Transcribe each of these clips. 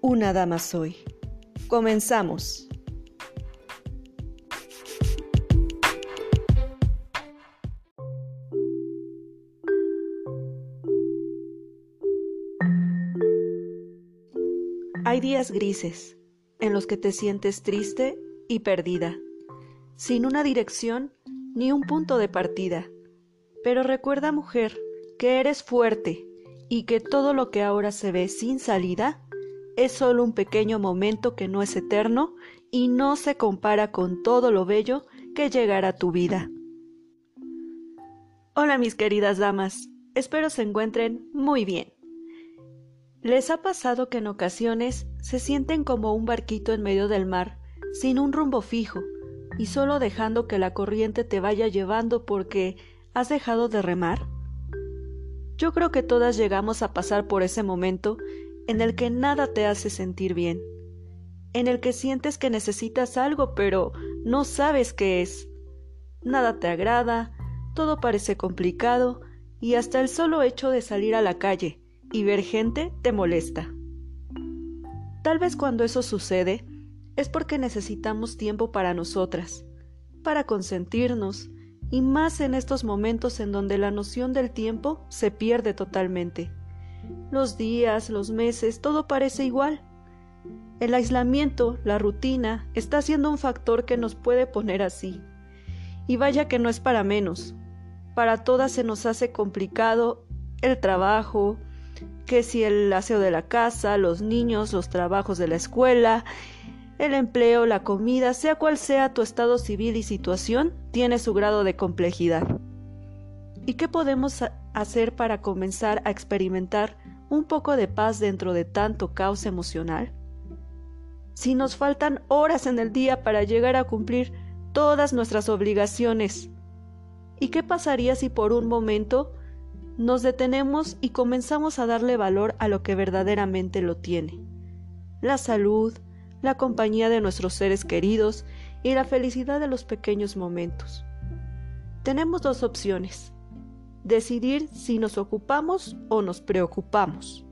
Una Dama Soy. Comenzamos. Hay días grises en los que te sientes triste y perdida, sin una dirección ni un punto de partida. Pero recuerda, mujer, que eres fuerte y que todo lo que ahora se ve sin salida es solo un pequeño momento que no es eterno y no se compara con todo lo bello que llegará a tu vida. Hola mis queridas damas, espero se encuentren muy bien. ¿Les ha pasado que en ocasiones se sienten como un barquito en medio del mar, sin un rumbo fijo, y solo dejando que la corriente te vaya llevando porque has dejado de remar? Yo creo que todas llegamos a pasar por ese momento en el que nada te hace sentir bien, en el que sientes que necesitas algo pero no sabes qué es. Nada te agrada, todo parece complicado y hasta el solo hecho de salir a la calle y ver gente te molesta. Tal vez cuando eso sucede es porque necesitamos tiempo para nosotras, para consentirnos, y más en estos momentos en donde la noción del tiempo se pierde totalmente. Los días, los meses, todo parece igual. El aislamiento, la rutina, está siendo un factor que nos puede poner así. Y vaya que no es para menos. Para todas se nos hace complicado el trabajo, que si el aseo de la casa, los niños, los trabajos de la escuela, el empleo, la comida, sea cual sea tu estado civil y situación, tiene su grado de complejidad. ¿Y qué podemos hacer para comenzar a experimentar un poco de paz dentro de tanto caos emocional? Si nos faltan horas en el día para llegar a cumplir todas nuestras obligaciones, ¿y qué pasaría si por un momento nos detenemos y comenzamos a darle valor a lo que verdaderamente lo tiene? La salud, la compañía de nuestros seres queridos y la felicidad de los pequeños momentos. Tenemos dos opciones. Decidir si nos ocupamos o nos preocupamos.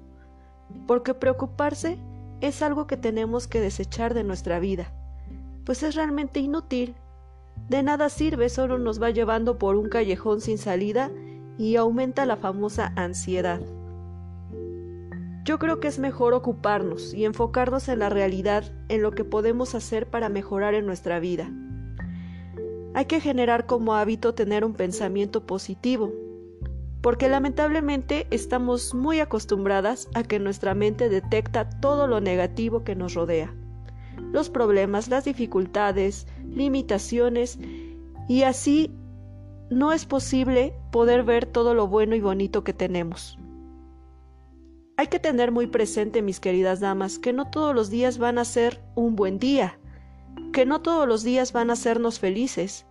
Porque preocuparse es algo que tenemos que desechar de nuestra vida, pues es realmente inútil. De nada sirve, solo nos va llevando por un callejón sin salida y aumenta la famosa ansiedad. Yo creo que es mejor ocuparnos y enfocarnos en la realidad, en lo que podemos hacer para mejorar en nuestra vida. Hay que generar como hábito tener un pensamiento positivo, porque lamentablemente estamos muy acostumbradas a que nuestra mente detecta todo lo negativo que nos rodea, los problemas, las dificultades, limitaciones, y así no es posible poder ver todo lo bueno y bonito que tenemos. Hay que tener muy presente, mis queridas damas, que no todos los días van a ser un buen día, que no todos los días van a hacernos felices.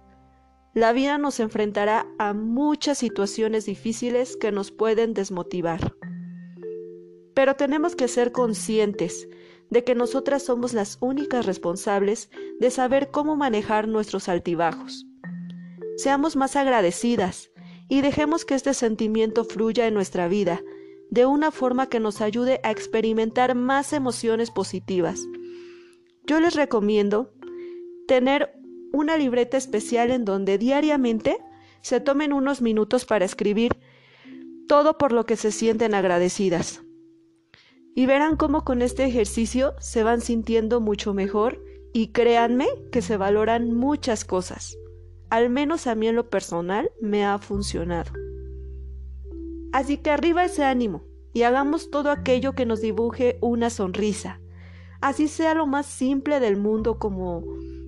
La vida nos enfrentará a muchas situaciones difíciles que nos pueden desmotivar. Pero tenemos que ser conscientes de que nosotras somos las únicas responsables de saber cómo manejar nuestros altibajos. Seamos más agradecidas y dejemos que este sentimiento fluya en nuestra vida de una forma que nos ayude a experimentar más emociones positivas. Yo les recomiendo tener una libreta especial en donde diariamente se tomen unos minutos para escribir todo por lo que se sienten agradecidas. Y verán cómo con este ejercicio se van sintiendo mucho mejor y créanme que se valoran muchas cosas. Al menos a mí en lo personal me ha funcionado. Así que arriba ese ánimo y hagamos todo aquello que nos dibuje una sonrisa. Así sea lo más simple del mundo como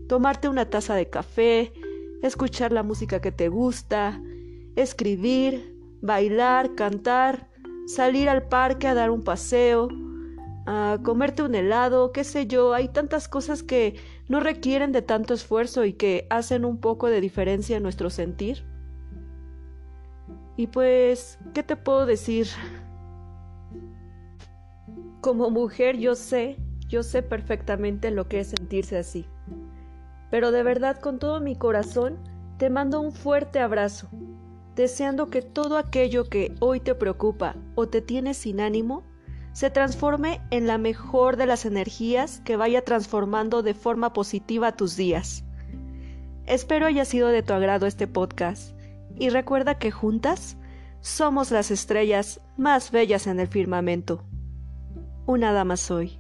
tomarte una taza de café, escuchar la música que te gusta, escribir, bailar, cantar, salir al parque a dar un paseo, a comerte un helado, qué sé yo, hay tantas cosas que no requieren de tanto esfuerzo y que hacen un poco de diferencia en nuestro sentir. Y pues, ¿qué te puedo decir? Como mujer yo sé, yo sé perfectamente lo que es sentirse así. Pero de verdad con todo mi corazón te mando un fuerte abrazo, deseando que todo aquello que hoy te preocupa o te tiene sin ánimo, se transforme en la mejor de las energías que vaya transformando de forma positiva tus días. Espero haya sido de tu agrado este podcast y recuerda que juntas somos las estrellas más bellas en el firmamento. Una dama soy.